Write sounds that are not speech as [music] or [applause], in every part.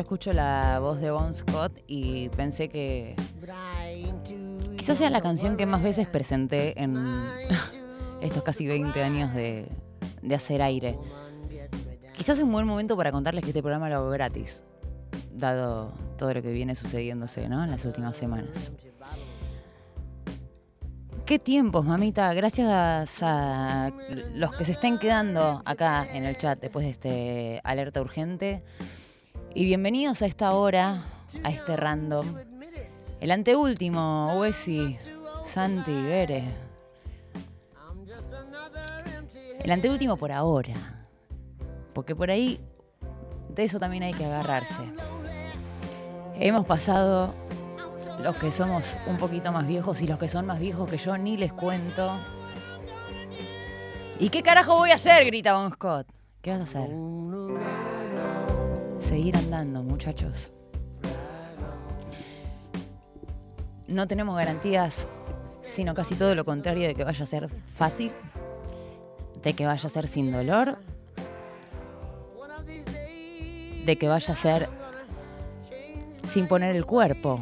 yo escucho la voz de Bon Scott y pensé que quizás sea la canción que más veces presenté en [laughs] estos casi 20 años de, de hacer aire. Quizás es un buen momento para contarles que este programa lo hago gratis, dado todo lo que viene sucediéndose ¿no? en las últimas semanas. Qué tiempos, mamita. Gracias a los que se estén quedando acá en el chat después de este alerta urgente. Y bienvenidos a esta hora, a este random. El anteúltimo, Wesi, Santi, Vere. El anteúltimo por ahora. Porque por ahí de eso también hay que agarrarse. Hemos pasado los que somos un poquito más viejos y los que son más viejos que yo, ni les cuento. ¿Y qué carajo voy a hacer? grita Bon Scott. ¿Qué vas a hacer? Seguir andando, muchachos. No tenemos garantías, sino casi todo lo contrario de que vaya a ser fácil, de que vaya a ser sin dolor, de que vaya a ser sin poner el cuerpo.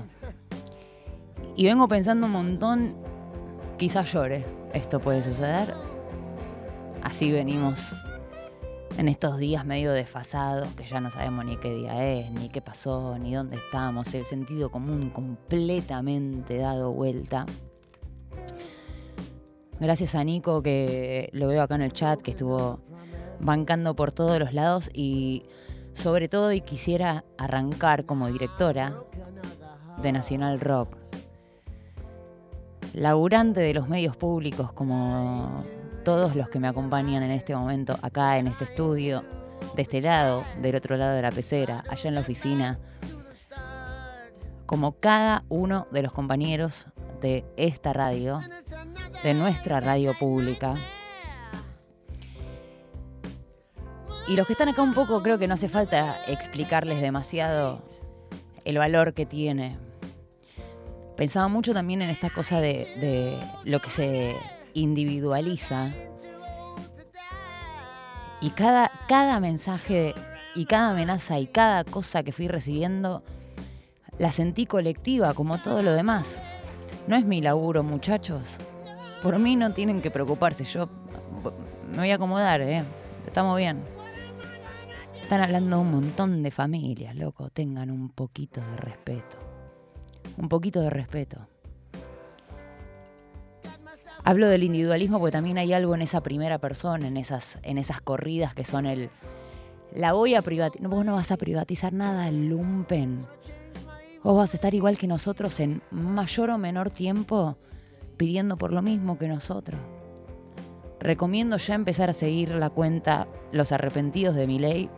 Y vengo pensando un montón, quizás llore, esto puede suceder. Así venimos en estos días medio desfasados, que ya no sabemos ni qué día es, ni qué pasó, ni dónde estamos, el sentido común completamente dado vuelta. Gracias a Nico, que lo veo acá en el chat, que estuvo bancando por todos los lados y sobre todo y quisiera arrancar como directora de Nacional Rock laburante de los medios públicos como todos los que me acompañan en este momento acá en este estudio, de este lado, del otro lado de la pecera, allá en la oficina, como cada uno de los compañeros de esta radio, de nuestra radio pública. Y los que están acá un poco, creo que no hace falta explicarles demasiado el valor que tiene pensaba mucho también en esta cosa de, lo que se individualiza. Y cada, cada mensaje y cada amenaza y cada cosa que fui recibiendo la sentí colectiva como todo lo demás. No es mi laburo, muchachos. Por mí no tienen que preocuparse. Yo me voy a acomodar, ¿eh? Estamos bien. Están hablando un montón de familias, loco. Tengan un poquito de respeto un poquito de respeto. Hablo del individualismo porque también hay algo en esa primera persona, en esas, en esas corridas que son el... La voy a privatizar. Vos no vas a privatizar nada, lumpen. Vos vas a estar igual que nosotros en mayor o menor tiempo pidiendo por lo mismo que nosotros. Recomiendo ya empezar a seguir la cuenta Los Arrepentidos de mi ley,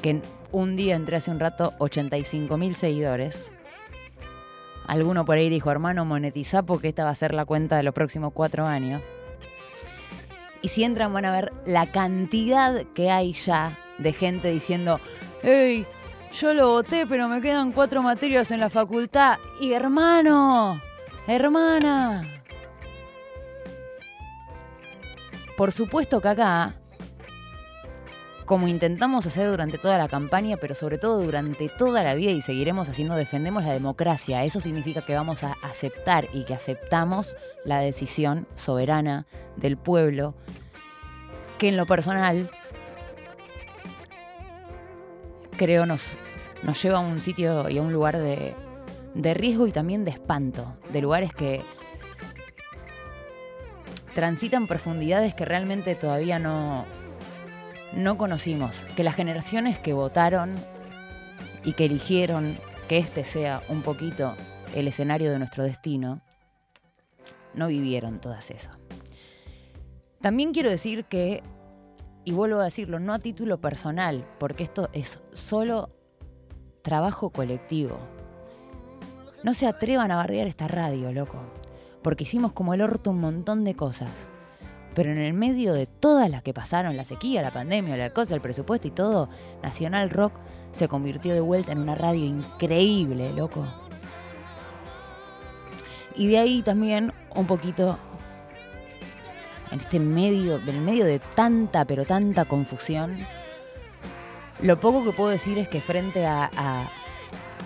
que un día entré hace un rato 85 mil seguidores. Alguno por ahí dijo, hermano, monetiza porque esta va a ser la cuenta de los próximos cuatro años. Y si entran van a ver la cantidad que hay ya de gente diciendo, hey, yo lo voté, pero me quedan cuatro materias en la facultad. Y hermano, hermana. Por supuesto que acá como intentamos hacer durante toda la campaña, pero sobre todo durante toda la vida y seguiremos haciendo, defendemos la democracia. Eso significa que vamos a aceptar y que aceptamos la decisión soberana del pueblo, que en lo personal creo nos, nos lleva a un sitio y a un lugar de, de riesgo y también de espanto, de lugares que transitan profundidades que realmente todavía no, no conocimos, que las generaciones que votaron y que eligieron que este sea un poquito el escenario de nuestro destino, no vivieron todas esas. También quiero decir que, y vuelvo a decirlo, no a título personal, porque esto es solo trabajo colectivo. No se atrevan a bardear esta radio, loco, porque hicimos como el orto un montón de cosas. Pero en el medio de todas las que pasaron, la sequía, la pandemia, la cosa, el presupuesto y todo, Nacional Rock se convirtió de vuelta en una radio increíble, loco. Y de ahí también un poquito en este medio, en medio de tanta, pero tanta confusión, Lo poco que puedo decir es que frente a, a-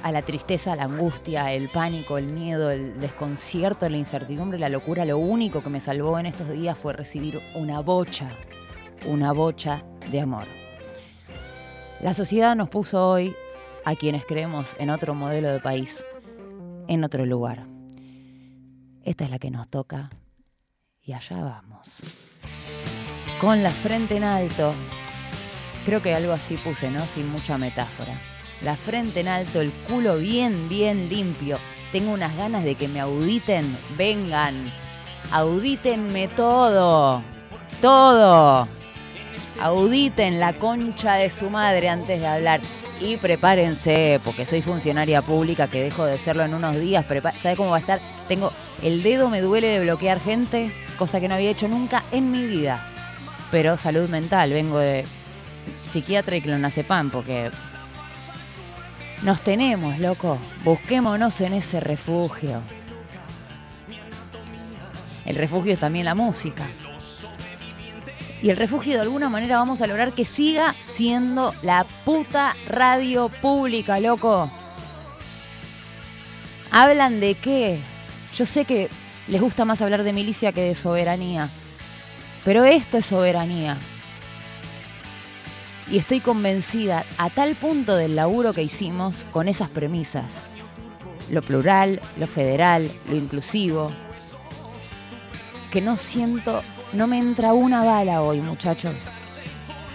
a la tristeza, la angustia, el pánico, el miedo, el desconcierto, la incertidumbre, la locura, lo único que me salvó en estos días fue recibir una bocha, una bocha de amor. La sociedad nos puso hoy, a quienes creemos en otro modelo de país, en otro lugar. Esta es la que nos toca y allá vamos. Con la frente en alto, creo que algo así puse, ¿no? Sin mucha metáfora. La frente en alto, el culo bien, bien limpio. Tengo unas ganas de que me auditen. Vengan, audítenme todo. Todo. Auditen la concha de su madre antes de hablar. Y prepárense, porque soy funcionaria pública que dejo de serlo en unos días. ¿Sabe cómo va a estar? Tengo el dedo me duele de bloquear gente, cosa que no había hecho nunca en mi vida. Pero salud mental, vengo de psiquiatra y clonazepam, porque nos tenemos, loco. Busquémonos en ese refugio. El refugio es también la música. Y el refugio de alguna manera vamos a lograr que siga siendo la puta radio pública, loco. ¿Hablan de qué? Yo sé que les gusta más hablar de milicia que de soberanía. Pero esto es soberanía. Y estoy convencida a tal punto del laburo que hicimos con esas premisas. Lo plural, lo federal, lo inclusivo. Que no siento, no me entra una bala hoy, muchachos.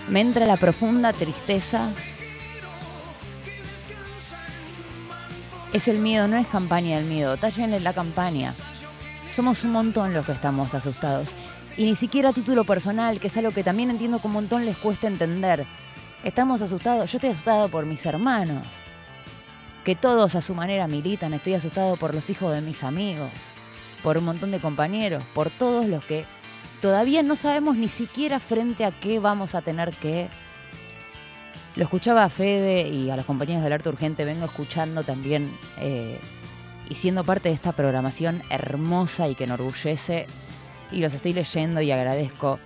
Me entra la profunda tristeza. Es el miedo, no es campaña del miedo. Tállenle la campaña. Somos un montón los que estamos asustados. Y ni siquiera a título personal, que es algo que también entiendo que un montón les cuesta entender. Estamos asustados. Yo estoy asustado por mis hermanos, que todos a su manera militan. Estoy asustado por los hijos de mis amigos, por un montón de compañeros, por todos los que todavía no sabemos ni siquiera frente a qué vamos a tener que... Lo escuchaba a Fede y a los compañeros del Arte Urgente, vengo escuchando también eh, y siendo parte de esta programación hermosa y que enorgullece y los estoy leyendo y agradezco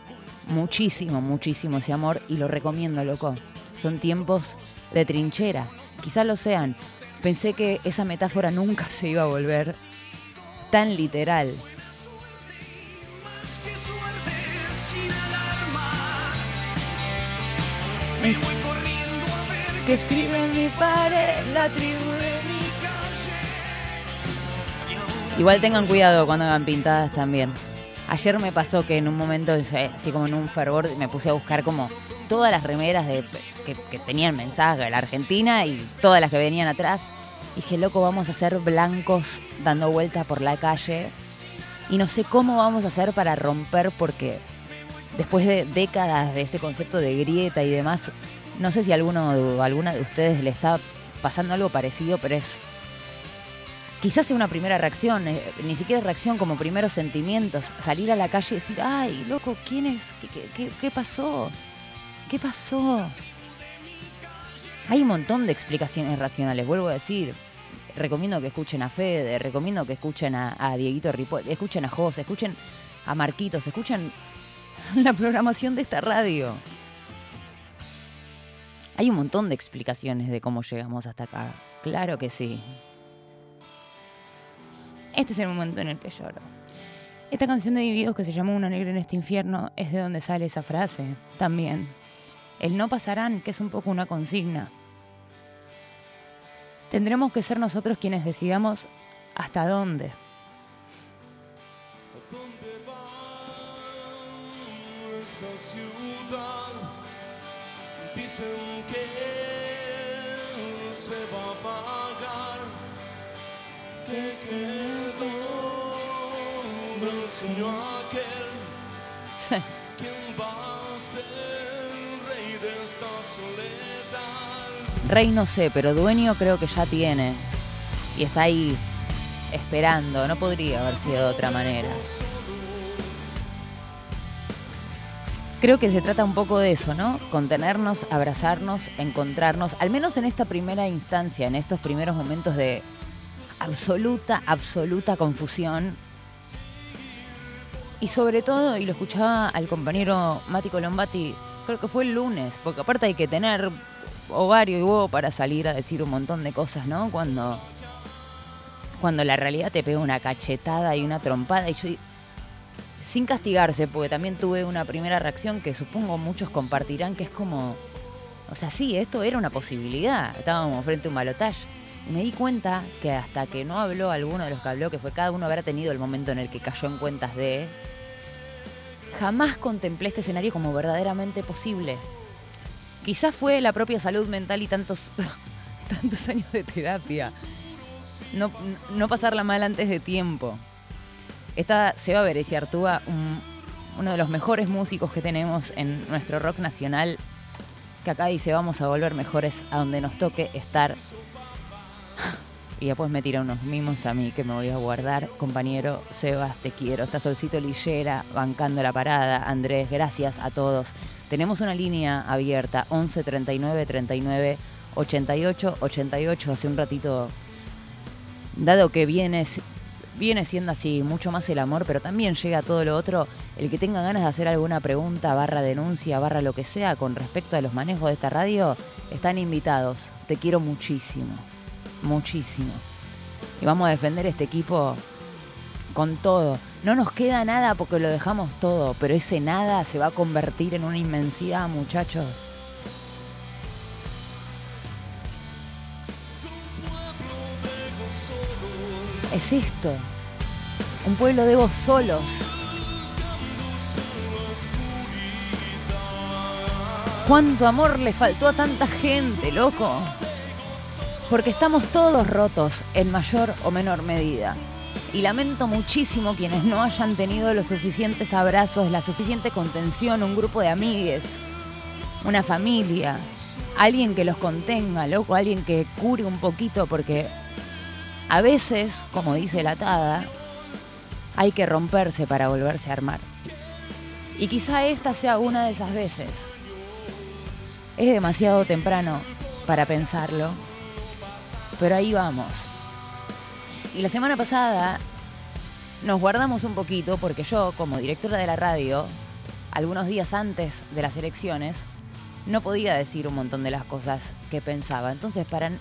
muchísimo, muchísimo ese amor y lo recomiendo, loco. Son tiempos de trinchera, quizás lo sean. Pensé que esa metáfora nunca se iba a volver tan literal. Que escribe en mi pared la tribu de mi calle. Igual tengan cuidado cuando hagan pintadas también. Ayer me pasó que en un momento, eh, así como en un fervor, me puse a buscar como todas las remeras de, que, tenían mensaje de la Argentina y todas las que venían atrás. Dije, loco, vamos a ser blancos dando vuelta por la calle. Y no sé cómo vamos a hacer para romper porque después de décadas de ese concepto de grieta y demás, no sé si alguno alguna de ustedes le está pasando algo parecido, pero es quizás sea una primera reacción, eh, ni siquiera reacción como primeros sentimientos, salir a la calle y decir, ay, loco, ¿quién es? ¿Qué, pasó? ¿Qué pasó? Hay un montón de explicaciones racionales, vuelvo a decir. Recomiendo que escuchen a Fede, recomiendo que escuchen a, a Dieguito Ripoll, escuchen a José, escuchen a Marquitos, escuchen [laughs] la programación de esta radio. Hay un montón de explicaciones de cómo llegamos hasta acá. Claro que sí. Este es el momento en el que lloro. Esta canción de Divididos que se llamó Una negra en este infierno es de donde sale esa frase también. El no pasarán, que es un poco una consigna. Tendremos que ser nosotros quienes decidamos hasta dónde. ¿Dónde va esta ciudad? Dicen que se va a apagar. Que quedó del aquel. ¿Quién va a ser rey de esta soledad? Rey no sé, pero dueño creo que ya tiene. Y está ahí esperando. No podría haber sido de otra manera. Creo que se trata un poco de eso, ¿no? Contenernos, abrazarnos, encontrarnos, al menos en esta primera instancia, en estos primeros momentos de absoluta, absoluta confusión. Y sobre todo, y lo escuchaba al compañero Mati Colombati, creo que fue el lunes, porque aparte hay que tener ovario y huevo para salir a decir un montón de cosas, ¿no? Cuando, cuando la realidad te pega una cachetada y una trompada. Y yo, sin castigarse, porque también tuve una primera reacción que supongo muchos compartirán, que es como, o sea, sí, esto era una posibilidad. Estábamos frente a un balotaje. Y me di cuenta que hasta que no habló alguno de los que habló, que fue cada uno habrá tenido el momento en el que cayó en cuentas de, jamás contemplé este escenario como verdaderamente posible. Quizás fue la propia salud mental y tantos, [laughs] tantos años de terapia. No, no pasarla mal antes de tiempo. Está Seba Beresi Artúa, un- uno de los mejores músicos que tenemos en nuestro rock nacional, que acá dice vamos a volver mejores a donde nos toque estar. Y después me tira unos mimos a mí que me voy a guardar. Compañero Sebas, te quiero. Está Solcito Lillera bancando la parada. Andrés, gracias a todos. Tenemos una línea abierta, 11 39 39 88 88. Hace un ratito, dado que viene, viene siendo así mucho más el amor, pero también llega todo lo otro, el que tenga ganas de hacer alguna pregunta, barra denuncia, barra lo que sea con respecto a los manejos de esta radio, están invitados. Te quiero muchísimo muchísimo. Y vamos a defender este equipo con todo. No nos queda nada porque lo dejamos todo, pero ese nada se va a convertir en una inmensidad, muchachos. Es esto. Un pueblo de vos solos. ¿Cuánto amor le faltó a tanta gente, loco? Porque estamos todos rotos en mayor o menor medida. Y lamento muchísimo quienes no hayan tenido los suficientes abrazos, la suficiente contención, un grupo de amigues, una familia, alguien que los contenga, loco, alguien que cure un poquito, porque a veces, como dice la Tada, hay que romperse para volverse a armar. Y quizá esta sea una de esas veces. Es demasiado temprano para pensarlo, pero ahí vamos. Y la semana pasada nos guardamos un poquito porque yo, como directora de la radio, algunos días antes de las elecciones, no podía decir un montón de las cosas que pensaba. Entonces, para...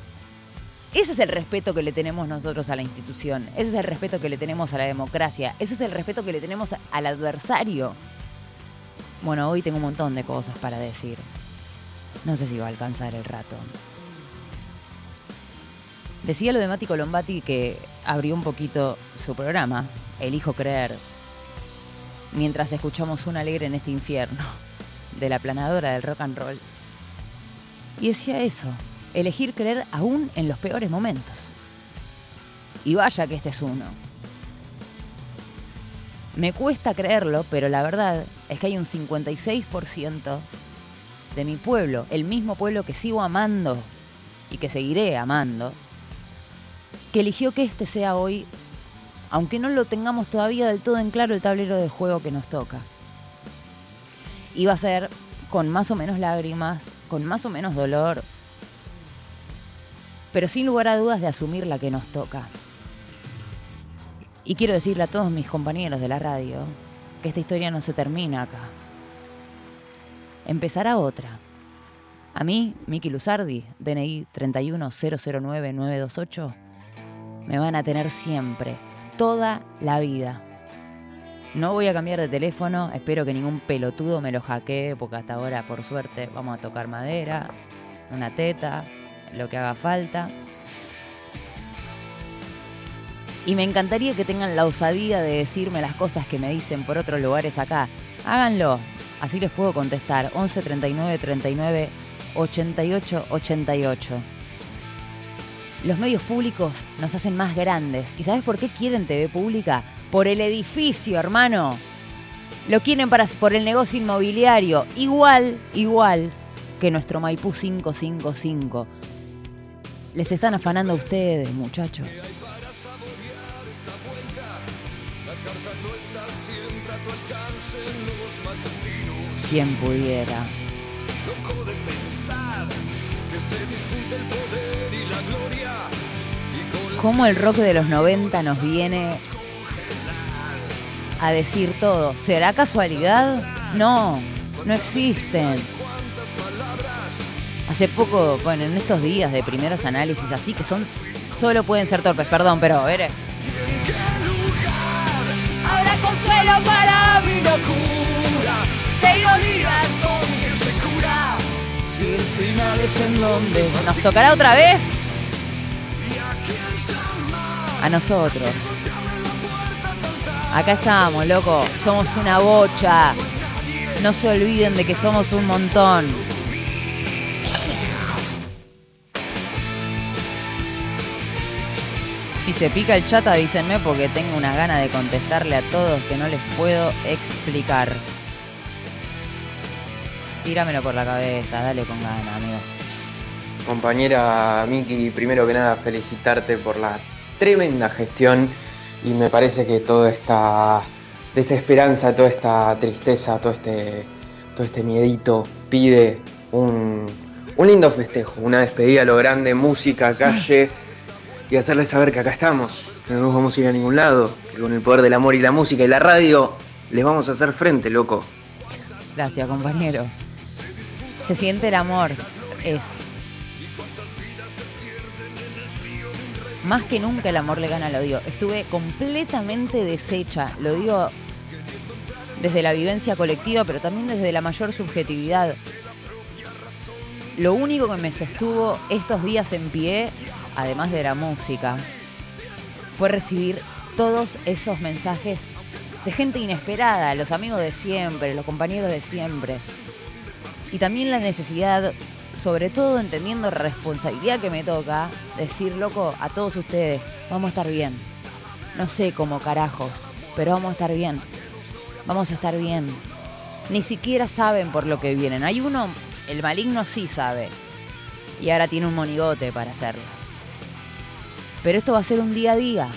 Ese es el respeto que le tenemos nosotros a la institución, ese es el respeto que le tenemos a la democracia, ese es el respeto que le tenemos al adversario. Bueno, hoy tengo un montón de cosas para decir. No sé si va a alcanzar el rato. Decía lo de Mati Colombati que abrió un poquito su programa, Elijo Creer, mientras escuchamos un alegre en este infierno de la planadora del rock and roll. Y decía eso, elegir creer aún en los peores momentos. Y vaya que este es uno. Me cuesta creerlo, pero la verdad es que hay un 56% de mi pueblo, el mismo pueblo que sigo amando y que seguiré amando, que eligió que este sea hoy, aunque no lo tengamos todavía del todo en claro el tablero de juego que nos toca. Y va a ser con más o menos lágrimas, con más o menos dolor, pero sin lugar a dudas de asumir la que nos toca. Y quiero decirle a todos mis compañeros de la radio que esta historia no se termina acá. Empezará otra. A mí, Miki Luzardi, DNI 31009-928, me van a tener siempre, toda la vida. No voy a cambiar de teléfono, espero que ningún pelotudo me lo hackee, porque hasta ahora, por suerte, vamos a tocar madera, una teta, lo que haga falta. Y me encantaría que tengan la osadía de decirme las cosas que me dicen por otros lugares acá. Háganlo, así les puedo contestar. 11 39 39 88 88. Los medios públicos nos hacen más grandes. ¿Y sabes por qué quieren TV pública? Por el edificio, hermano. Lo quieren para, por el negocio inmobiliario. Igual, igual que nuestro Maipú 555. Les están afanando a ustedes, muchachos. Quien pudiera. Cómo el rock de los 90 nos viene a decir todo. ¿Será casualidad? No, no existen. Hace poco, bueno, en estos días de primeros análisis así que son, solo pueden ser torpes, perdón, pero a ver. Habrá consuelo para mi locura. Esta ironía ¿Nos tocará otra vez? A nosotros. Acá estamos, loco. Somos una bocha. No se olviden de que somos un montón. Si se pica el chat, avísenme porque tengo una gana de contestarle a todos que no les puedo explicar. Tíramelo por la cabeza, dale con gana, amigo. Compañera Miki, primero que nada felicitarte por la tremenda gestión y me parece que toda esta desesperanza, toda esta tristeza, todo este, todo este miedito pide un, un lindo festejo, una despedida a lo grande, música, calle y hacerles saber que acá estamos, que no nos vamos a ir a ningún lado, que con el poder del amor y la música y la radio les vamos a hacer frente, loco. Gracias, compañero. Se siente el amor. Es. Más que nunca el amor le gana al odio. Estuve completamente deshecha. Lo digo desde la vivencia colectiva, pero también desde la mayor subjetividad. Lo único que me sostuvo estos días en pie, además de la música, fue recibir todos esos mensajes de gente inesperada, los amigos de siempre, los compañeros de siempre. Y también la necesidad, sobre todo entendiendo la responsabilidad que me toca, decir, loco, a todos ustedes, vamos a estar bien. No sé cómo carajos, pero vamos a estar bien. Vamos a estar bien. Ni siquiera saben por lo que vienen. Hay uno, el maligno sí sabe. Y ahora tiene un monigote para hacerlo. Pero esto va a ser un día a día.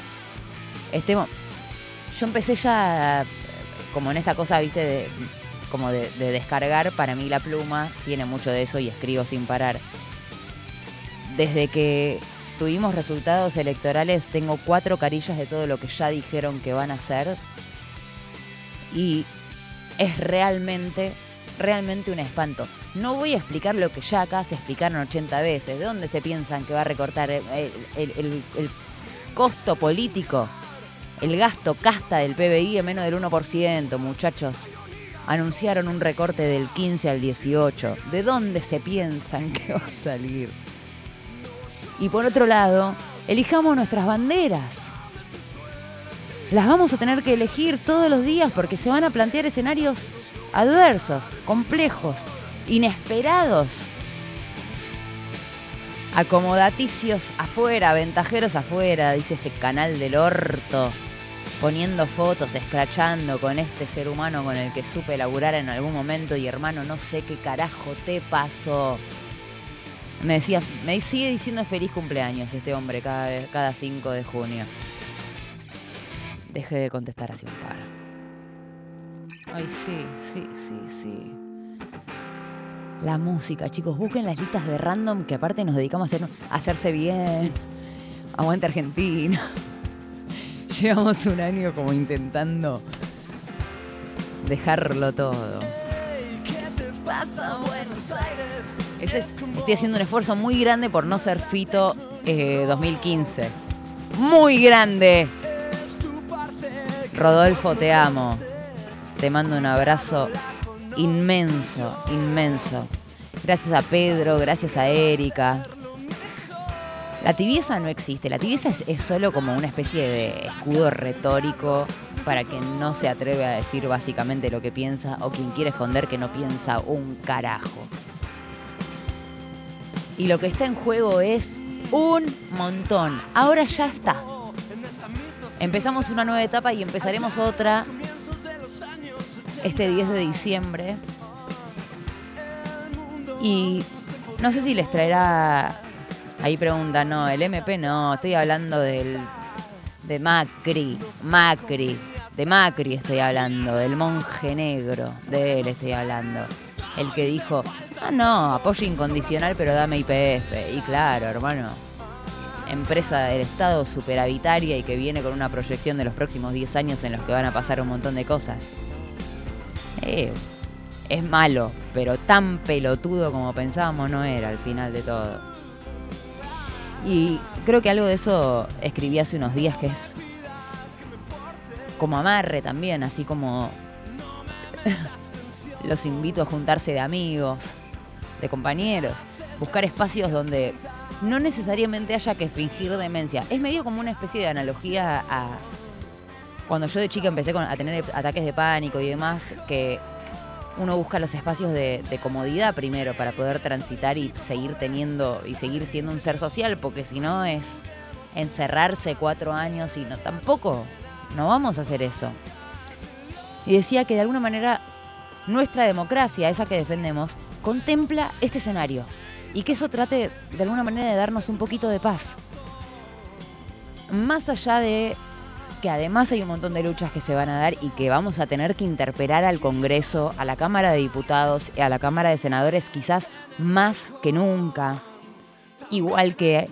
Este, yo empecé ya eh, como en esta cosa, viste, de, como de, de descargar. Para mí la pluma tiene mucho de eso y escribo sin parar. Desde que tuvimos resultados electorales, tengo cuatro carillas de todo lo que ya dijeron que van a hacer. Y es realmente, realmente un espanto. No voy a explicar lo que ya acá se explicaron 80 veces. ¿De dónde se piensan que va a recortar el- el costo político? El gasto casta del PBI en menos del 1%, muchachos. Anunciaron un recorte del 15 al 18. ¿De dónde se piensan que va a salir? Y por otro lado, elijamos nuestras banderas. Las vamos a tener que elegir todos los días porque se van a plantear escenarios adversos, complejos, inesperados. Acomodaticios afuera, ventajeros afuera, dice este canal del orto. Poniendo fotos, escrachando con este ser humano con el que supe laburar en algún momento y hermano, no sé qué carajo te pasó. Me decía, me sigue diciendo feliz cumpleaños este hombre cada, cada 5 de junio. Deje de contestar así un par. Ay, sí, sí, sí, sí. La música, chicos, busquen las listas de random que aparte nos dedicamos a, hacer, a hacerse bien. Aguante Argentina. [laughs] Llevamos un año como intentando dejarlo todo. Estoy haciendo un esfuerzo muy grande por no ser Fito eh, 2015. Muy grande. Rodolfo, te amo. Te mando un abrazo inmenso, inmenso. Gracias a Pedro, gracias a Erika. La tibieza no existe, la tibieza es, solo como una especie de escudo retórico para quien no se atreve a decir básicamente lo que piensa o quien quiere esconder que no piensa un carajo. Y lo que está en juego es un montón. Ahora ya está. Empezamos una nueva etapa y empezaremos otra este 10 de diciembre. Y no sé si les traerá. Ahí pregunta, no, el MP no, estoy hablando del. de Macri, Macri, de Macri estoy hablando, del monje negro, de él estoy hablando. El que dijo, ah, no, apoyo incondicional, pero dame IPF. Y claro, hermano, empresa del Estado superavitaria y que viene con una proyección de los próximos 10 años en los que van a pasar un montón de cosas. Eh, es malo, pero tan pelotudo como pensábamos no era al final de todo. Y creo que algo de eso escribí hace unos días que es como amarre también, así como [laughs] los invito a juntarse de amigos, de compañeros, buscar espacios donde no necesariamente haya que fingir demencia. Es medio como una especie de analogía a cuando yo de chica empecé a tener ataques de pánico y demás, que uno busca los espacios de, comodidad primero para poder transitar y seguir teniendo y seguir siendo un ser social, porque si no es encerrarse cuatro años y no tampoco, no vamos a hacer eso. Y decía que de alguna manera nuestra democracia, esa que defendemos, contempla este escenario y que eso trate de alguna manera de darnos un poquito de paz. Más allá de que además hay un montón de luchas que se van a dar y que vamos a tener que interpelar al Congreso, a la Cámara de Diputados y a la Cámara de Senadores quizás más que nunca, igual que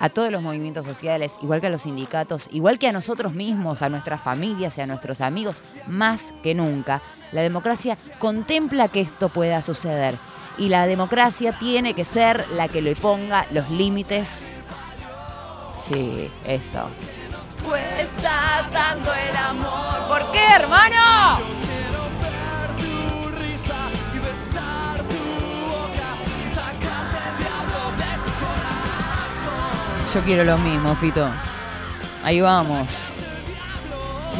a todos los movimientos sociales, igual que a los sindicatos, igual que a nosotros mismos, a nuestras familias y a nuestros amigos, más que nunca. La democracia contempla que esto pueda suceder y la democracia tiene que ser la que le ponga los límites. Sí, eso. Cuesta tanto el amor. ¿Por qué, hermano? Yo quiero lo mismo, Fito. Ahí vamos.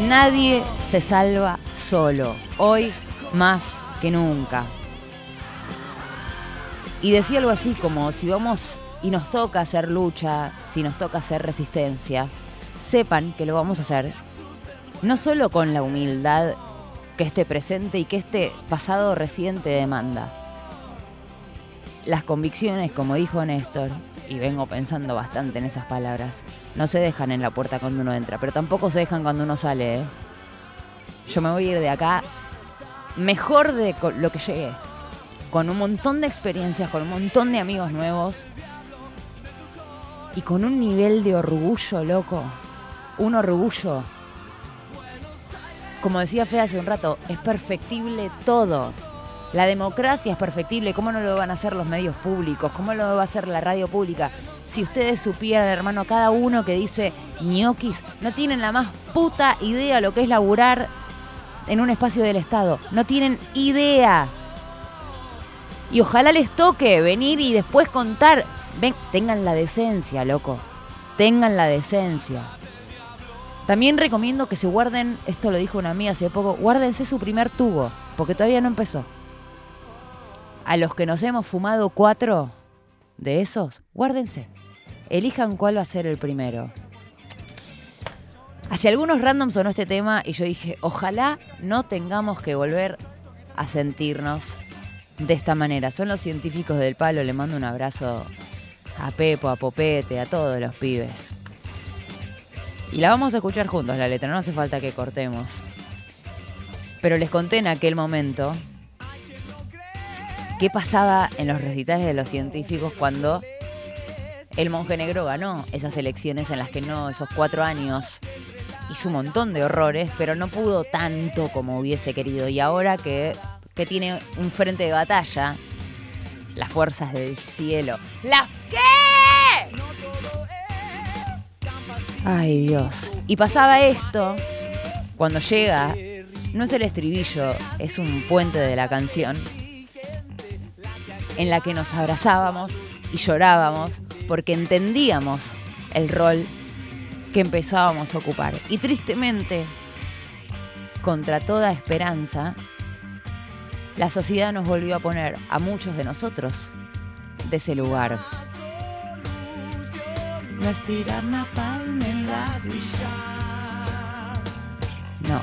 Nadie se salva solo. Hoy más que nunca. Y decía algo así como, si vamos y nos toca hacer lucha, si nos toca hacer resistencia, sepan que lo vamos a hacer no solo con la humildad que este presente y que este pasado reciente demanda. Las convicciones, como dijo Néstor, y vengo pensando bastante en esas palabras, no se dejan en la puerta cuando uno entra, pero tampoco se dejan cuando uno sale. ¿eh? Yo me voy a ir de acá mejor de lo que llegué con un montón de experiencias, con un montón de amigos nuevos y con un nivel de orgullo, loco. Un orgullo. Como decía Fe hace un rato, es perfectible todo. La democracia es perfectible. ¿Cómo no lo van a hacer los medios públicos? ¿Cómo lo va a hacer la radio pública? Si ustedes supieran, hermano, cada uno que dice ñoquis, no tienen la más puta idea lo que es laburar en un espacio del Estado. No tienen idea. Y ojalá les toque venir y después contar. Ven, tengan la decencia, loco. Tengan la decencia. También recomiendo que se guarden, esto lo dijo una amiga hace poco, guárdense su primer tubo, porque todavía no empezó. A los que nos hemos fumado cuatro de esos, guárdense. Elijan cuál va a ser el primero. Hace algunos random sonó este tema y yo dije, ojalá no tengamos que volver a sentirnos de esta manera. Son los científicos del palo, le mando un abrazo a Pepo, a Popete, a todos los pibes. Y la vamos a escuchar juntos, la letra, no hace falta que cortemos. Pero les conté en aquel momento qué pasaba en los recitales de los científicos cuando el monje negro ganó esas elecciones en las que no, esos cuatro años, hizo un montón de horrores, pero no pudo tanto como hubiese querido. Y ahora que que tiene un frente de batalla, las fuerzas del cielo. ¿Las qué? Ay Dios. Y pasaba esto cuando llega, no es el estribillo, es un puente de la canción, en la que nos abrazábamos y llorábamos porque entendíamos el rol que empezábamos a ocupar. Y tristemente, contra toda esperanza, la sociedad nos volvió a poner a muchos de nosotros de ese lugar. No estirar en las No.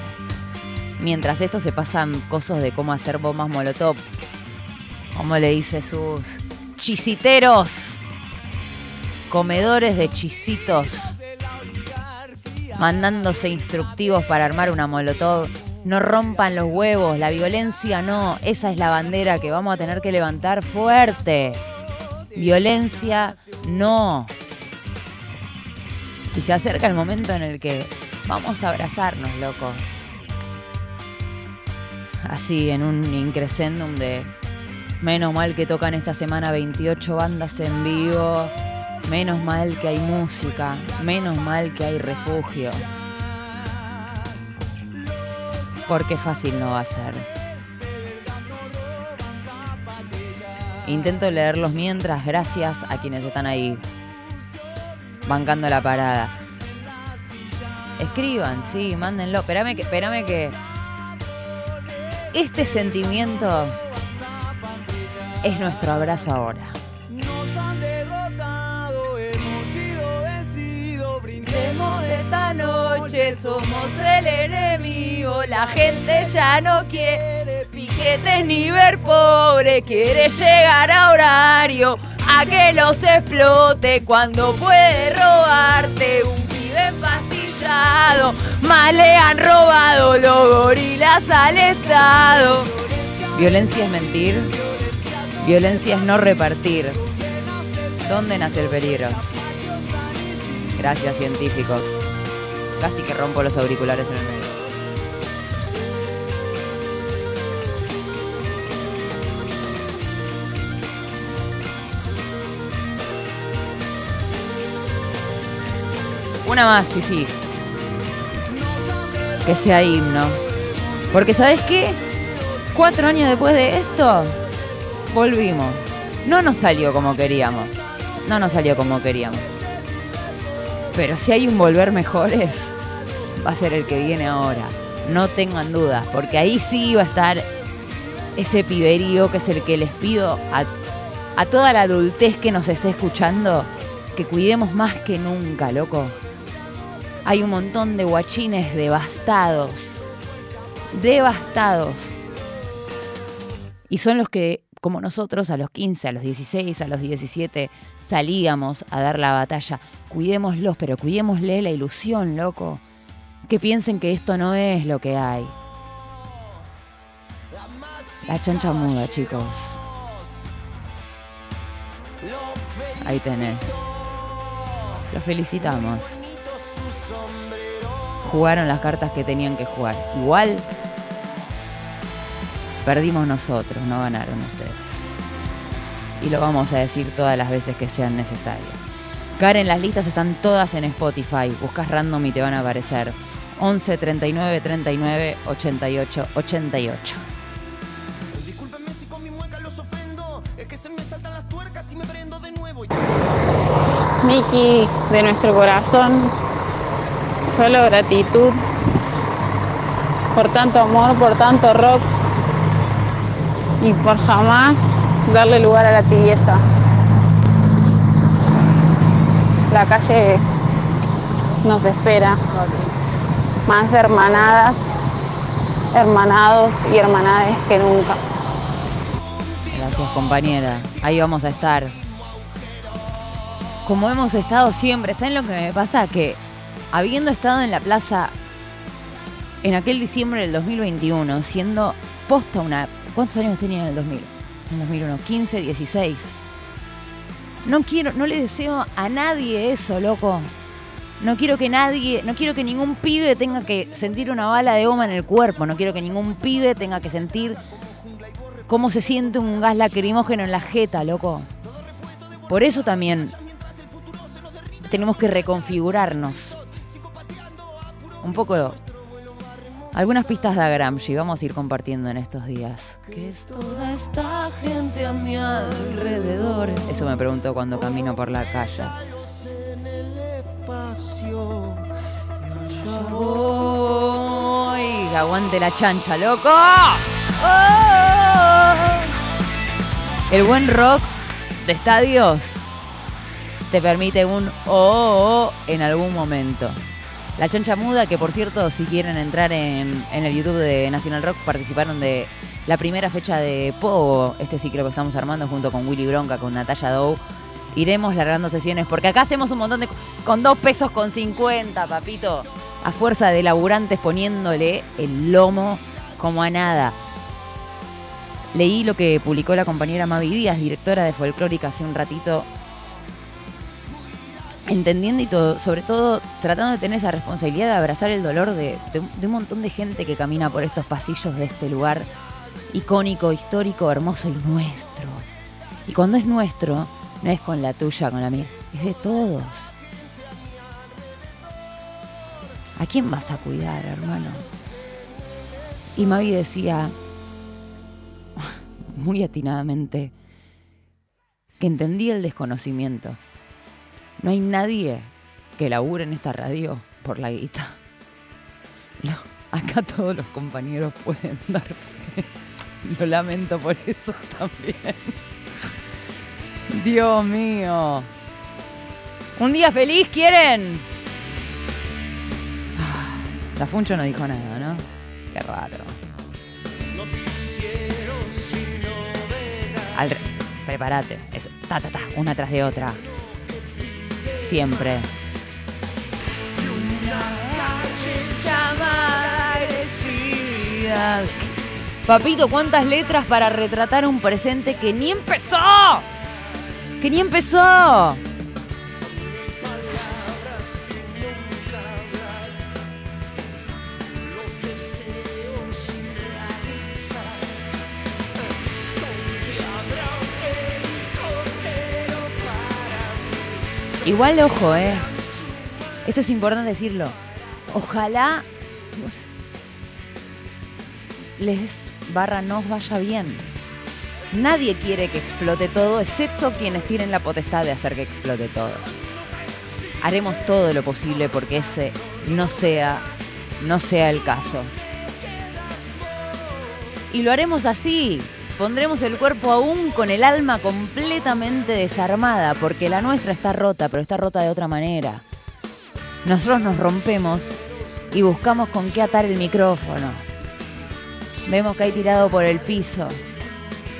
Mientras esto se pasan cosas de cómo hacer bombas molotov, como le dice sus chisiteros, comedores de chisitos, mandándose instructivos para armar una molotov no rompan los huevos, la violencia no, esa es la bandera que vamos a tener que levantar fuerte. Violencia no. Y se acerca el momento en el que vamos a abrazarnos, loco. así en un increscendum de menos mal que tocan esta semana 28 bandas en vivo, menos mal que hay música, menos mal que hay refugio. Porque fácil no va a ser. Intento leerlos mientras, gracias a quienes están ahí bancando la parada. Escriban, sí, mándenlo. Espérame que, espérame que. Este sentimiento es nuestro abrazo ahora. Nos han derrotado, hemos sido vencidos, Brindemos esta noche, somos el enemigo. La gente ya no quiere piquetes ni ver pobre, quiere llegar a horario que los explote cuando puede robarte un pibe empastillado. Más le han robado los gorilas al Estado. Violencia es mentir, violencia es no repartir. ¿Dónde nace el peligro? Gracias científicos. Casi que rompo los auriculares en el medio. Una más, sí, sí. Que sea himno. Porque ¿sabes qué? Cuatro años después de esto, volvimos. No nos salió como queríamos. No nos salió como queríamos. Pero si hay un volver mejores, va a ser el que viene ahora. No tengan dudas, porque ahí sí va a estar ese piberío que es el que les pido a, a toda la adultez que nos esté escuchando, que cuidemos más que nunca, loco. Hay un montón de guachines devastados, devastados. Y son los que, como nosotros, a los 15, a los 16, a los 17, salíamos a dar la batalla. Cuidémoslos, pero cuidémosle la ilusión, loco. Que piensen que esto no es lo que hay. La chancha muda, chicos. Ahí tenés. Los felicitamos. Jugaron las cartas que tenían que jugar. Igual perdimos nosotros, no ganaron ustedes. Y lo vamos a decir todas las veces que sean necesarias. Karen, las listas están todas en Spotify. Buscas random y te van a aparecer. 11 39 39 88 88. Discúlpenme si con mi mueca los ofendo, es que se me saltan las tuercas y me prendo de nuevo. Miki, de nuestro corazón, solo gratitud por tanto amor, por tanto rock y por jamás darle lugar a la tibieza. La calle nos espera, más hermanadas, hermanados y hermanades que nunca. Gracias compañera. Ahí vamos a estar. Como hemos estado siempre. ¿Saben lo que me pasa? Que habiendo estado en la plaza en aquel diciembre del 2021, siendo posta una... ¿Cuántos años tenía en el 2000? En el 2001, 15, 16. No quiero, no le deseo a nadie eso, loco. No quiero que nadie, no quiero que ningún pibe tenga que sentir una bala de goma en el cuerpo. No quiero que ningún pibe tenga que sentir cómo se siente un gas lacrimógeno en la jeta, loco. Por eso también tenemos que reconfigurarnos. Un poco algunas pistas de Gramsci vamos a ir compartiendo en estos días. ¿Qué es toda esta gente a mi alrededor? Eso me preguntó cuando camino por la calle. Voy. Aguante la chancha, loco. ¡Oh! El buen rock de estadios te permite un oh, oh, oh en algún momento. La Chancha Muda, que por cierto, si quieren entrar en, en, el YouTube de National Rock, participaron de la primera fecha de Pogo, este ciclo que estamos armando junto con Willy Bronca, con Natalia Dow. Iremos largando sesiones, porque acá hacemos un montón de... con dos pesos con 50, papito. A fuerza de laburantes poniéndole el lomo como a nada. Leí lo que publicó la compañera Mavi Díaz, directora de Folclórica, hace un ratito entendiendo y todo, sobre todo tratando de tener esa responsabilidad de abrazar el dolor de, un montón de gente que camina por estos pasillos de este lugar icónico, histórico, hermoso y nuestro. Y cuando es nuestro, no es con la tuya, con la mía, es de todos. ¿A quién vas a cuidar, hermano? Y Mavi decía, [laughs] muy atinadamente, que entendía el desconocimiento. No hay nadie que labure en esta radio por la guita. Lo- acá todos los compañeros pueden dar fe. Lo lamento por eso también. Dios mío. ¿Un día feliz quieren? Ah, La Funcho no dijo nada, ¿no? Qué raro. Al re- Prepárate. Eso. Ta, ta, ta. Una tras de otra. Siempre. Papito, ¿cuántas letras para retratar un presente que ni empezó? Que ni empezó. Igual, ojo, eh. Esto es importante decirlo. Ojalá les barra nos vaya bien. Nadie quiere que explote todo, excepto quienes tienen la potestad de hacer que explote todo. Haremos todo lo posible porque ese no sea, no sea el caso. Y lo haremos así. Pondremos el cuerpo aún con el alma completamente desarmada, porque la nuestra está rota, pero está rota de otra manera. Nosotros nos rompemos y buscamos con qué atar el micrófono. Vemos que hay tirado por el piso.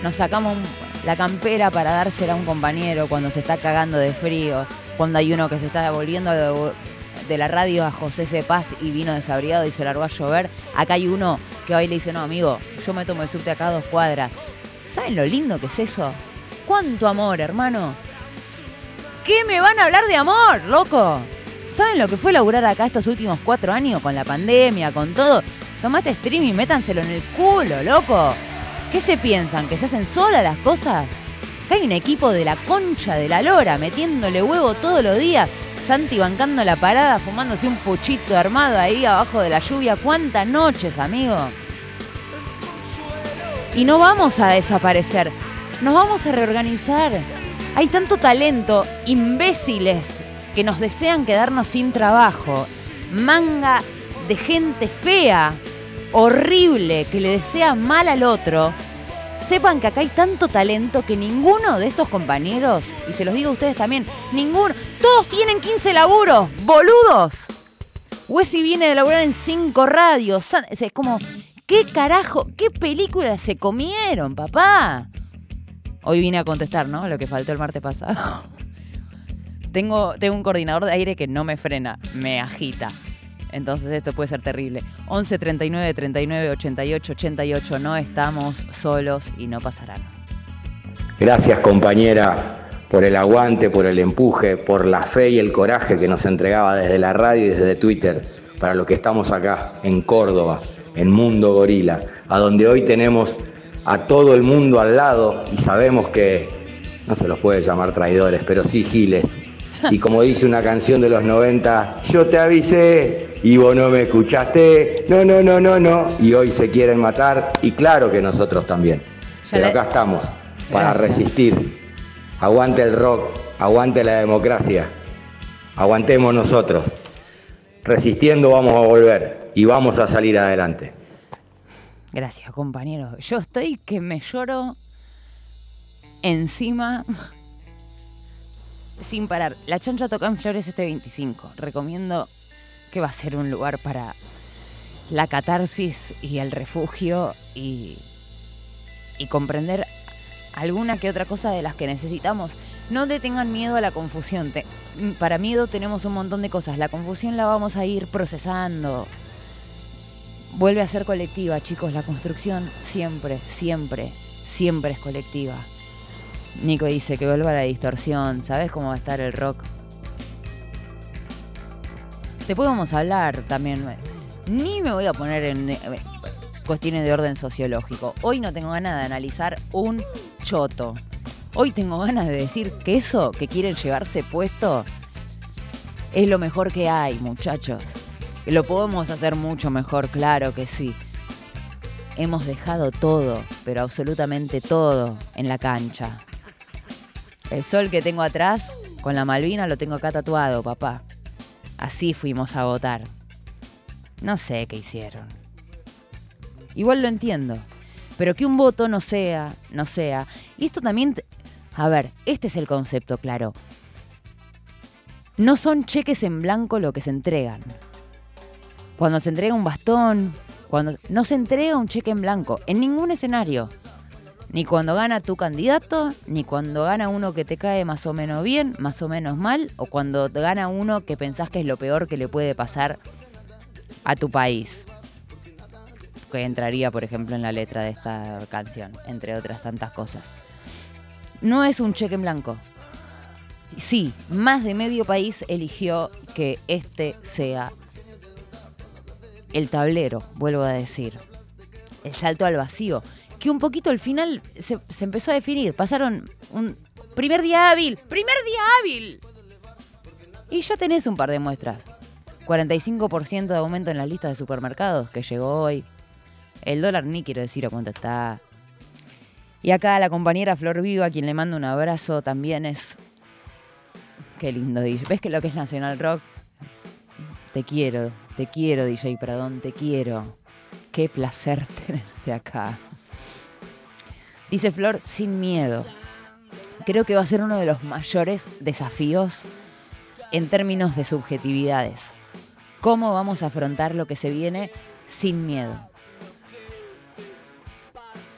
Nos sacamos la campera para dársela a un compañero cuando se está cagando de frío. Cuando hay uno que se está volviendo de, la radio a José C. Paz y vino desabriado y se largó a llover. Acá hay uno que hoy le dice, no, amigo, yo me tomo el subte acá a dos cuadras. ¿Saben lo lindo que es eso? ¿Cuánto amor, hermano? ¿Qué me van a hablar de amor, loco? ¿Saben lo que fue laburar acá estos últimos cuatro años con la pandemia, con todo? Tomate streaming, métanselo en el culo, loco. ¿Qué se piensan? ¿Que se hacen solas las cosas? Que hay un equipo de la concha de la lora metiéndole huevo todos los días. Santi bancando la parada, fumándose un puchito armado ahí abajo de la lluvia. ¿Cuántas noches, amigo? Y no vamos a desaparecer, nos vamos a reorganizar. Hay tanto talento, imbéciles que nos desean quedarnos sin trabajo, manga de gente fea, horrible, que le desea mal al otro. Sepan que acá hay tanto talento que ninguno de estos compañeros, y se los digo a ustedes también, ninguno, todos tienen 15 laburos, boludos. Wesley viene de laburar en cinco radios. Es como, ¿qué carajo? ¿Qué película se comieron, papá? Hoy vine a contestar, ¿no? Lo que faltó el martes pasado. [laughs] Tengo, tengo un coordinador de aire que no me frena, me agita. Entonces esto puede ser terrible. 11 39 39 88 88. No estamos solos y no pasará nada. Gracias compañera por el aguante, por el empuje, por la fe y el coraje que nos entregaba desde la radio y desde Twitter para lo que estamos acá en Córdoba, en Mundo Gorila, a donde hoy tenemos a todo el mundo al lado y sabemos que no se los puede llamar traidores, pero sí giles. Y como dice una canción de los 90, yo te avisé y vos no me escuchaste, no, no, no, no, no, y hoy se quieren matar y claro que nosotros también. Pero acá estamos para Gracias. resistir. Aguante el rock, aguante la democracia, aguantemos nosotros. Resistiendo vamos a volver y vamos a salir adelante. Gracias, compañero. Yo estoy que me lloro encima sin parar. La chancha toca en Flores este 25. Recomiendo que va a ser un lugar para la catarsis y el refugio y, y comprender alguna que otra cosa de las que necesitamos. No le tengan miedo a la confusión. Te- para miedo tenemos un montón de cosas. La confusión la vamos a ir procesando. Vuelve a ser colectiva, chicos. La construcción siempre, siempre, siempre es colectiva. Nico dice que vuelva la distorsión. ¿Sabes cómo va a estar el rock? Después vamos a hablar también. Ni me voy a poner en eh, cuestiones de orden sociológico. Hoy no tengo ganas de analizar un choto. Hoy tengo ganas de decir que eso que quieren llevarse puesto es lo mejor que hay, muchachos. Que lo podemos hacer mucho mejor, claro que sí. Hemos dejado todo, pero absolutamente todo en la cancha. El sol que tengo atrás, con la Malvina, lo tengo acá tatuado, papá. Así fuimos a votar. No sé qué hicieron. Igual lo entiendo. Pero que un voto no sea, no sea. Y esto también... A ver, este es el concepto claro. No son cheques en blanco lo que se entregan. Cuando se entrega un bastón, cuando no se entrega un cheque en blanco, en ningún escenario. Ni cuando gana tu candidato, ni cuando gana uno que te cae más o menos bien, más o menos mal, o cuando gana uno que pensás que es lo peor que le puede pasar a tu país. Que entraría, por ejemplo, en la letra de esta canción, entre otras tantas cosas. No es un cheque en blanco. Sí, más de medio país eligió que este sea el tablero, vuelvo a decir. El salto al vacío que un poquito al final se, empezó a definir. Pasaron un primer día hábil, primer día hábil. Y ya tenés un par de muestras. 45% de aumento en las listas de supermercados que llegó hoy. El dólar ni quiero decir a cuánto está. Y acá la compañera Flor Viva, quien le mando un abrazo, también es... Qué lindo DJ. ¿Ves que lo que es Nacional Rock? Te quiero, te quiero DJ Pradón, te quiero. Qué placer [laughs] tenerte acá. Dice Flor, sin miedo. Creo que va a ser uno de los mayores desafíos en términos de subjetividades. ¿Cómo vamos a afrontar lo que se viene sin miedo?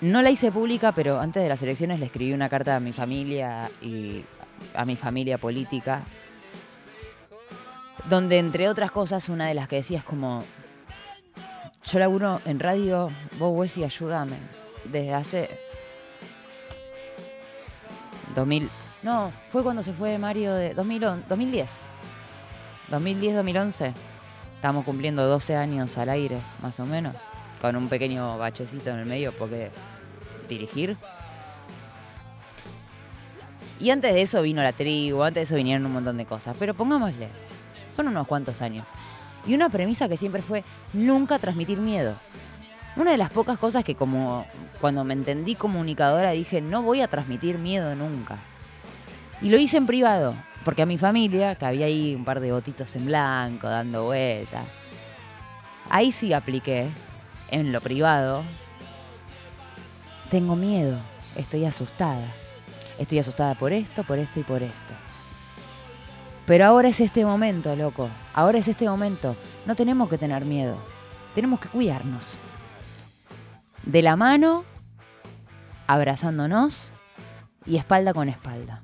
No la hice pública, pero antes de las elecciones le escribí una carta a mi familia y a mi familia política, donde entre otras cosas una de las que decía es como, yo laburo en radio, vos Wesley, ayúdame. Desde hace 2000. No, fue cuando se fue Mario de 2010. 2010-2011. Estamos cumpliendo 12 años al aire, más o menos. Con un pequeño bachecito en el medio porque dirigir. Y antes de eso vino la tribu, antes de eso vinieron un montón de cosas. Pero pongámosle, son unos cuantos años. Y una premisa que siempre fue nunca transmitir miedo. Una de las pocas cosas que como cuando me entendí comunicadora dije, no voy a transmitir miedo nunca. Y lo hice en privado, porque a mi familia, que había ahí un par de botitos en blanco dando vueltas, ahí sí apliqué, en lo privado, tengo miedo, estoy asustada. Estoy asustada por esto, por esto y por esto. Pero ahora es este momento, loco. Ahora es este momento. No tenemos que tener miedo. Tenemos que cuidarnos de la mano, abrazándonos y espalda con espalda,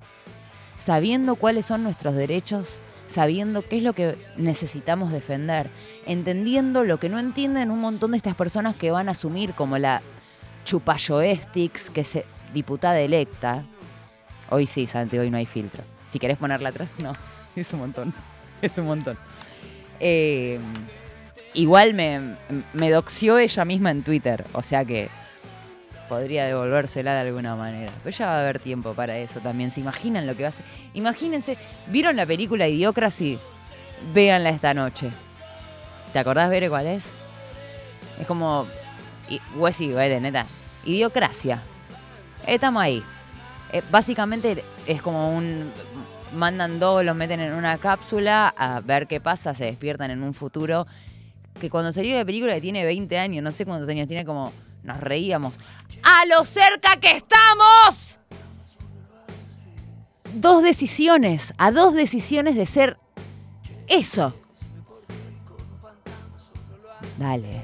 sabiendo cuáles son nuestros derechos, sabiendo qué es lo que necesitamos defender, entendiendo lo que no entienden un montón de estas personas que van a asumir como la chupayoestix, que es diputada electa. Hoy sí, Santi, hoy no hay filtro. Si querés ponerla atrás, no, [laughs] es un montón, [laughs] es un montón. Eh, Igual me, me doxió ella misma en Twitter, o sea que podría devolvérsela de alguna manera. Pero ya va a haber tiempo para eso también. ¿Se imaginan lo que va a hacer? Imagínense, ¿vieron la película Idiocracy? Véanla esta noche. ¿Te acordás, Bere, cuál es? Es como. Wesley, de neta. Idiocracia. Estamos ahí. Eh, básicamente es como un. Mandan dos, los meten en una cápsula a ver qué pasa, se despiertan en un futuro que cuando salió la película que tiene 20 años, no sé cuántos años tiene, como nos reíamos. ¡A lo cerca que estamos! Dos decisiones, a dos decisiones de ser eso. Dale.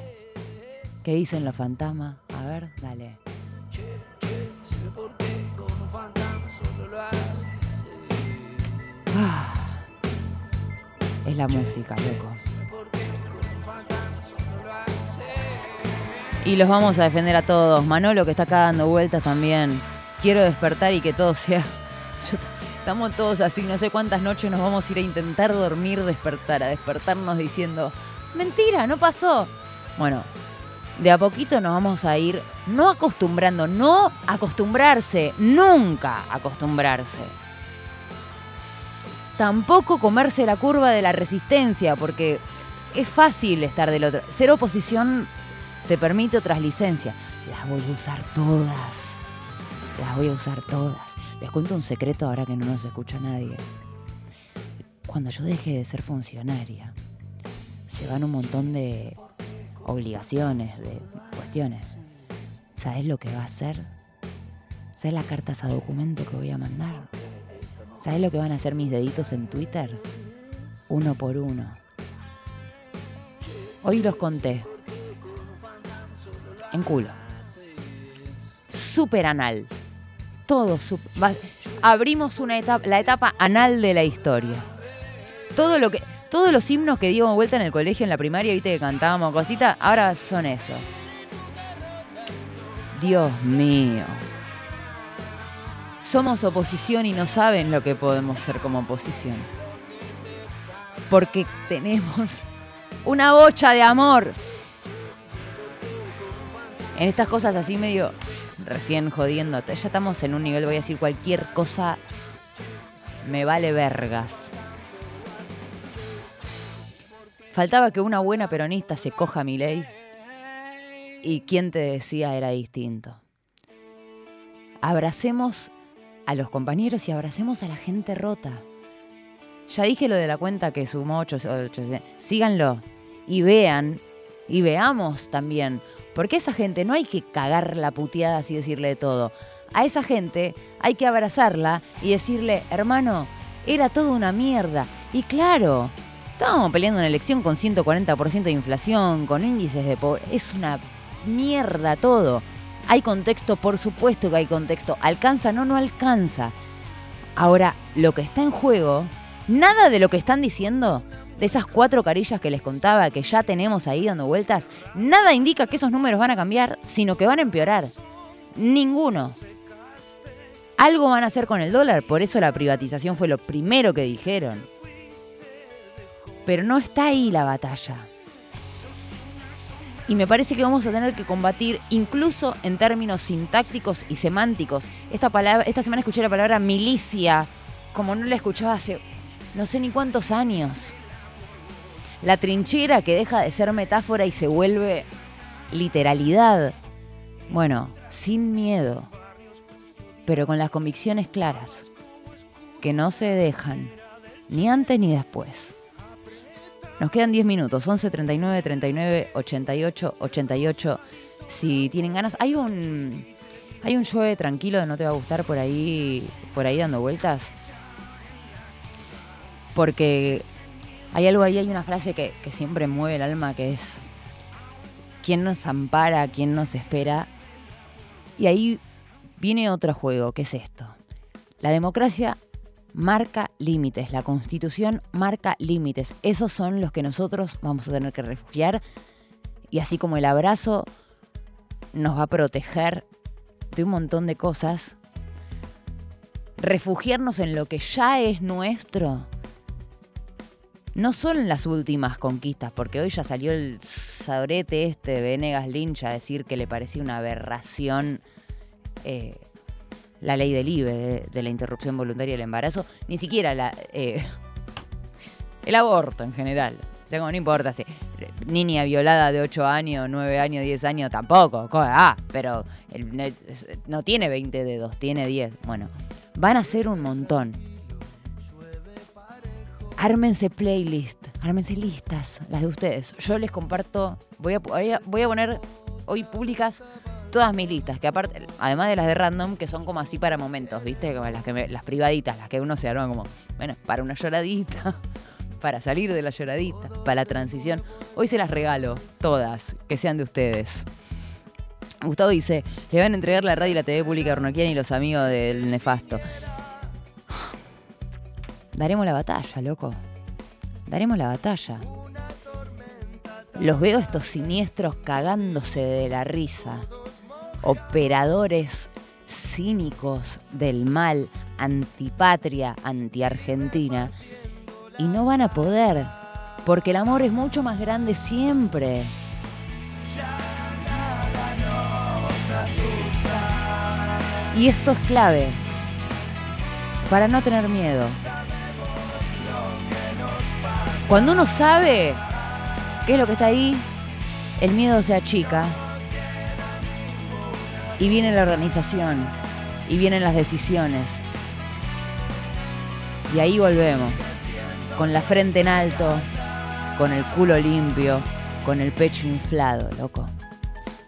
¿Qué dicen los fantasmas? A ver, dale. Ah, es la música, loco. Y los vamos a defender a todos. Manolo que está acá dando vueltas también. Quiero despertar y que todo sea... [laughs] Estamos todos así, no sé cuántas noches nos vamos a ir a intentar dormir, despertar, a despertarnos diciendo, mentira, no pasó. Bueno, de a poquito nos vamos a ir no acostumbrando, no acostumbrarse, nunca acostumbrarse. Tampoco comerse la curva de la resistencia, porque es fácil estar del otro. Ser oposición te permite otras licencias. Las voy a usar todas. Las voy a usar todas. Les cuento un secreto ahora que no nos escucha nadie. Cuando yo deje de ser funcionaria, se van un montón de obligaciones, de cuestiones. ¿Sabes lo que va a hacer? ¿Sabes las cartas a documento que voy a mandar? ¿Sabes lo que van a hacer mis deditos en Twitter? Uno por uno. Hoy los conté. En culo. Super anal todo abrimos una etapa, la etapa anal de la historia. Todo lo que, todos los himnos que dimos vuelta en el colegio en la primaria, viste que cantábamos cositas, ahora son eso. Dios mío. Somos oposición y no saben lo que podemos ser como oposición. Porque tenemos una bocha de amor. En estas cosas así medio recién jodiendo. Ya estamos en un nivel, voy a decir cualquier cosa, me vale vergas. Faltaba que una buena peronista se coja mi ley. Y quien te decía era distinto. Abracemos a los compañeros y abracemos a la gente rota. Ya dije lo de la cuenta que sumó 800. Síganlo y vean y veamos también porque a esa gente no hay que cagar la puteada así decirle de todo. A esa gente hay que abrazarla y decirle, hermano, era todo una mierda. Y claro, estábamos peleando una elección con 140% de inflación, con índices de pobreza. Es una mierda todo. Hay contexto, por supuesto que hay contexto. ¿Alcanza? No, no alcanza. Ahora, lo que está en juego, nada de lo que están diciendo de esas cuatro carillas que les contaba que ya tenemos ahí dando vueltas, nada indica que esos números van a cambiar, sino que van a empeorar. Ninguno. Algo van a hacer con el dólar, por eso la privatización fue lo primero que dijeron. Pero no está ahí la batalla. Y me parece que vamos a tener que combatir incluso en términos sintácticos y semánticos. Esta, palabra, esta semana escuché la palabra milicia, como no la escuchaba hace no sé ni cuántos años. La trinchera que deja de ser metáfora y se vuelve literalidad. Bueno, sin miedo, pero con las convicciones claras, que no se dejan, ni antes ni después. Nos quedan 10 minutos, 11, 39, 39, 88, 88. Si tienen ganas, hay un hay un show tranquilo de no te va a gustar por ahí por ahí dando vueltas. Porque hay algo ahí, hay una frase que, siempre mueve el alma que es, ¿quién nos ampara? ¿Quién nos espera? Y ahí viene otro juego, que es esto. La democracia marca límites, la constitución marca límites. Esos son los que nosotros vamos a tener que refugiar. Y así como el abrazo nos va a proteger de un montón de cosas, refugiarnos en lo que ya es nuestro no son las últimas conquistas, porque hoy ya salió el sabrete este de Venegas Lynch a decir que le parecía una aberración eh, la ley del IBE, de, la interrupción voluntaria del embarazo, ni siquiera la, eh, [laughs] el aborto en general. O no importa si niña violada de 8 años, 9 años, 10 años, tampoco. Ah, pero no tiene 20 dedos, tiene 10. Bueno, van a ser un montón ármense playlist, ármense listas, las de ustedes. Yo les comparto, voy a, voy a, poner hoy públicas todas mis listas, que aparte, además de las de random, que son como así para momentos, ¿viste? Las, que las privaditas, las que uno se arma como, bueno, para una lloradita, [laughs] para salir de la lloradita, para la transición. Hoy se las regalo, todas, que sean de ustedes. Gustavo dice, le van a entregar la radio y la TV pública a y los amigos del nefasto. Daremos la batalla, loco. Daremos la batalla. Los veo estos siniestros cagándose de la risa. Operadores cínicos del mal, antipatria, anti-argentina. Y no van a poder, porque el amor es mucho más grande siempre. Y esto es clave para no tener miedo. Cuando uno sabe qué es lo que está ahí, el miedo se achica y viene la organización y vienen las decisiones. Y ahí volvemos, con la frente en alto, con el culo limpio, con el pecho inflado, loco.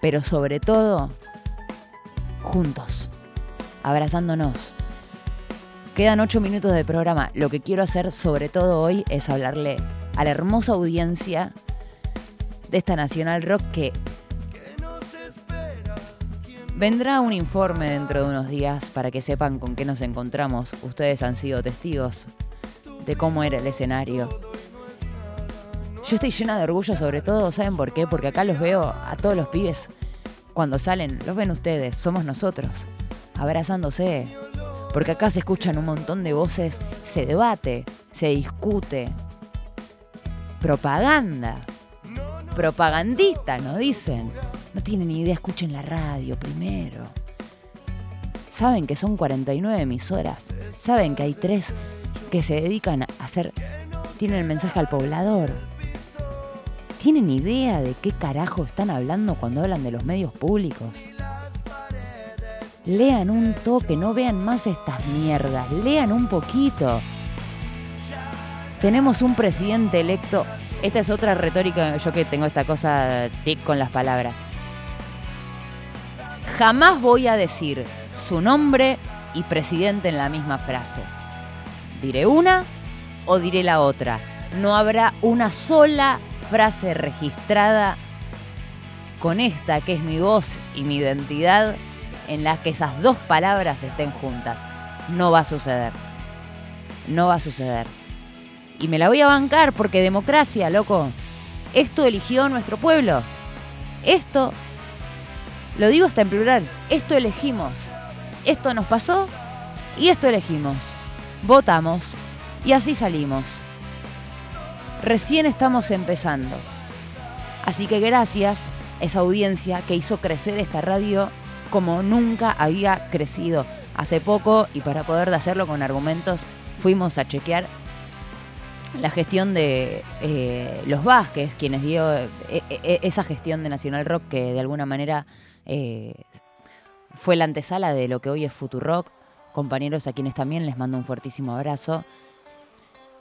Pero sobre todo, juntos, abrazándonos. Quedan ocho minutos del programa. Lo que quiero hacer sobre todo hoy es hablarle a la hermosa audiencia de esta Nacional Rock que vendrá un informe dentro de unos días para que sepan con qué nos encontramos. Ustedes han sido testigos de cómo era el escenario. Yo estoy llena de orgullo sobre todo, ¿saben por qué? Porque acá los veo a todos los pibes cuando salen, los ven ustedes, somos nosotros, abrazándose. Porque acá se escuchan un montón de voces, se debate, se discute. Propaganda. Propagandista, nos dicen. No tienen ni idea, escuchen la radio primero. Saben que son 49 emisoras. Saben que hay tres que se dedican a hacer. Tienen el mensaje al poblador. ¿Tienen idea de qué carajo están hablando cuando hablan de los medios públicos? Lean un toque, no vean más estas mierdas. Lean un poquito. Tenemos un presidente electo. Esta es otra retórica, yo que tengo esta cosa tic con las palabras. Jamás voy a decir su nombre y presidente en la misma frase. Diré una o diré la otra. No habrá una sola frase registrada con esta que es mi voz y mi identidad en la que esas dos palabras estén juntas. No va a suceder. No va a suceder. Y me la voy a bancar porque democracia, loco. Esto eligió nuestro pueblo. Esto, lo digo hasta en plural, esto elegimos. Esto nos pasó y esto elegimos. Votamos y así salimos. Recién estamos empezando. Así que gracias a esa audiencia que hizo crecer esta radio como nunca había crecido. Hace poco, y para poder hacerlo con argumentos, fuimos a chequear la gestión de eh, los Vázquez, quienes dio eh, eh, esa gestión de Nacional Rock que de alguna manera fue la antesala de lo que hoy es Futurock. Compañeros a quienes también les mando un fuertísimo abrazo.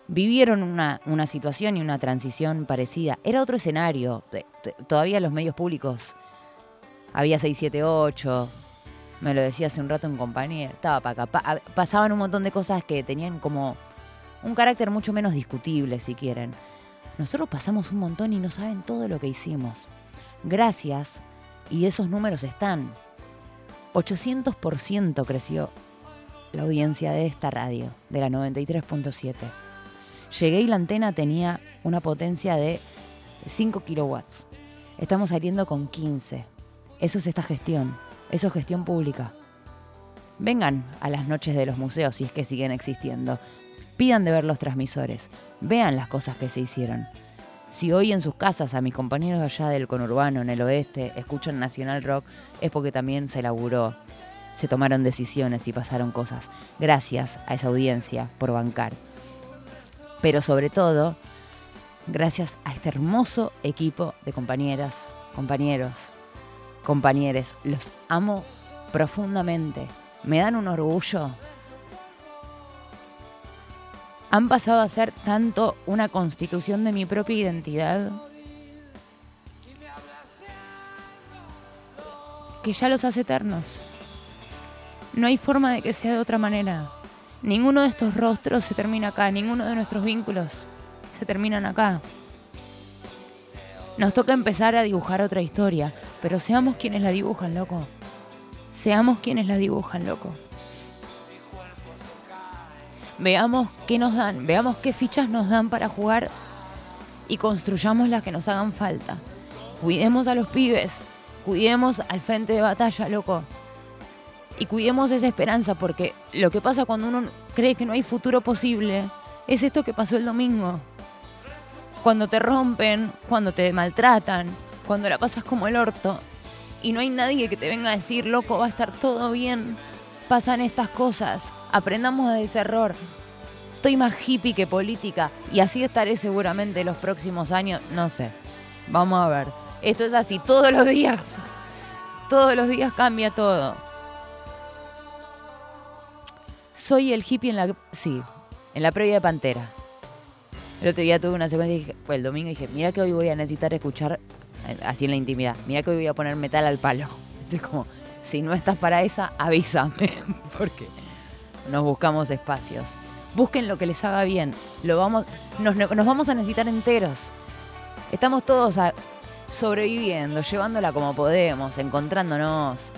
Vivieron una, una situación y una transición parecida. Era otro escenario. Todavía los medios públicos había 678, me lo decía hace un rato un compañero, estaba para acá. pasaban un montón de cosas que tenían como un carácter mucho menos discutible, si quieren. Nosotros pasamos un montón y no saben todo lo que hicimos. Gracias, y esos números están. 800% creció la audiencia de esta radio, de la 93.7. Llegué y la antena tenía una potencia de 5 kilowatts. Estamos saliendo con 15. Eso es esta gestión, eso es gestión pública. Vengan a las noches de los museos si es que siguen existiendo. Pidan de ver los transmisores. Vean las cosas que se hicieron. Si hoy en sus casas a mis compañeros allá del conurbano, en el oeste, escuchan Nacional Rock, es porque también se laburó, se tomaron decisiones y pasaron cosas. Gracias a esa audiencia por bancar. Pero sobre todo, gracias a este hermoso equipo de compañeras, compañeros, compañeros, los amo profundamente. Me dan un orgullo. Han pasado a ser tanto una constitución de mi propia identidad que ya los hace eternos. No hay forma de que sea de otra manera. Ninguno de estos rostros se termina acá, ninguno de nuestros vínculos se terminan acá. Nos toca empezar a dibujar otra historia, pero seamos quienes la dibujan, loco. Seamos quienes la dibujan, loco. Veamos qué nos dan, veamos qué fichas nos dan para jugar y construyamos las que nos hagan falta. Cuidemos a los pibes, cuidemos al frente de batalla, loco. Y cuidemos esa esperanza porque lo que pasa cuando uno cree que no hay futuro posible es esto que pasó el domingo. Cuando te rompen, cuando te maltratan, cuando la pasas como el orto y no hay nadie que te venga a decir, loco, va a estar todo bien. Pasan estas cosas. Aprendamos de ese error. Estoy más hippie que política y así estaré seguramente los próximos años. No sé. Vamos a ver. Esto es así todos los días. Todos los días cambia todo. Soy el hippie en la. Sí, en la previa de Pantera. El otro día tuve una secuencia y dije, el domingo dije, mira que hoy voy a necesitar escuchar así en la intimidad. Mira que hoy voy a poner metal al palo. [laughs] Así como, si no estás para esa, avísame. [laughs] Porque nos buscamos espacios. Busquen lo que les haga bien. Lo vamos, nos, vamos a necesitar enteros. Estamos todos sobreviviendo, llevándola como podemos, encontrándonos.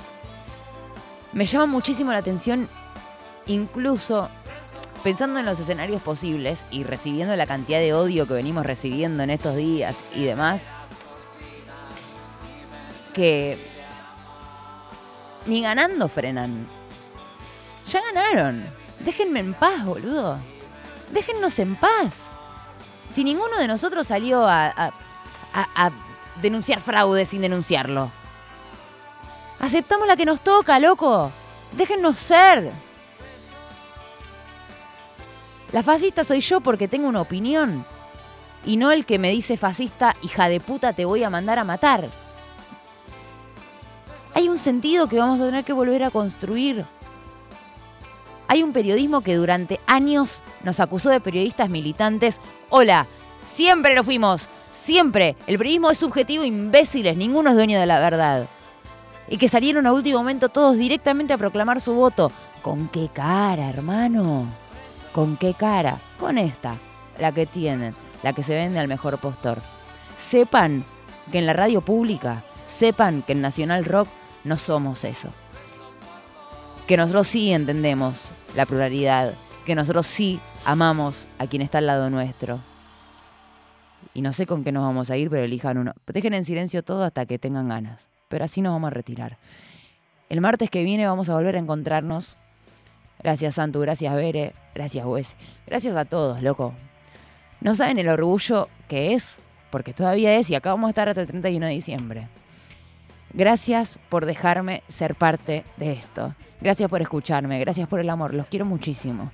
Me llama muchísimo la atención, incluso pensando en los escenarios posibles y recibiendo la cantidad de odio que venimos recibiendo en estos días y demás, que ni ganando frenan. Ya ganaron. Déjenme en paz, boludo. Déjennos en paz. Si ninguno de nosotros salió a, a- a- a denunciar fraude sin denunciarlo. Aceptamos la que nos toca, loco. Déjennos ser. La fascista soy yo porque tengo una opinión. Y no el que me dice fascista, hija de puta, te voy a mandar a matar. Hay un sentido que vamos a tener que volver a construir. Hay un periodismo que durante años nos acusó de periodistas militantes. Hola, siempre lo fuimos, siempre. El periodismo es subjetivo, imbéciles, ninguno es dueño de la verdad. Y que salieron a último momento todos directamente a proclamar su voto. ¿Con qué cara, hermano? ¿Con qué cara? Con esta, la que tienen, la que se vende al mejor postor. Sepan que en la radio pública, sepan que en Nacional Rock no somos eso. Que nosotros sí entendemos la pluralidad, que nosotros sí amamos a quien está al lado nuestro. Y no sé con qué nos vamos a ir, pero elijan uno. Dejen en silencio todo hasta que tengan ganas. Pero así nos vamos a retirar. El martes que viene vamos a volver a encontrarnos. Gracias, Santu. Gracias, Bere. Gracias, Wes. Gracias a todos, loco. No saben el orgullo que es, porque todavía es, y acá vamos a estar hasta el 31 de diciembre. Gracias por dejarme ser parte de esto. Gracias por escucharme. Gracias por el amor. Los quiero muchísimo.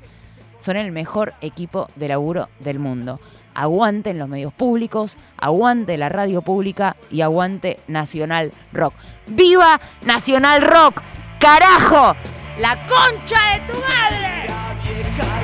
Son el mejor equipo de laburo del mundo. Aguanten los medios públicos, aguante la radio pública y aguante Nacional Rock. ¡Viva Nacional Rock! ¡Carajo! ¡La concha de tu madre!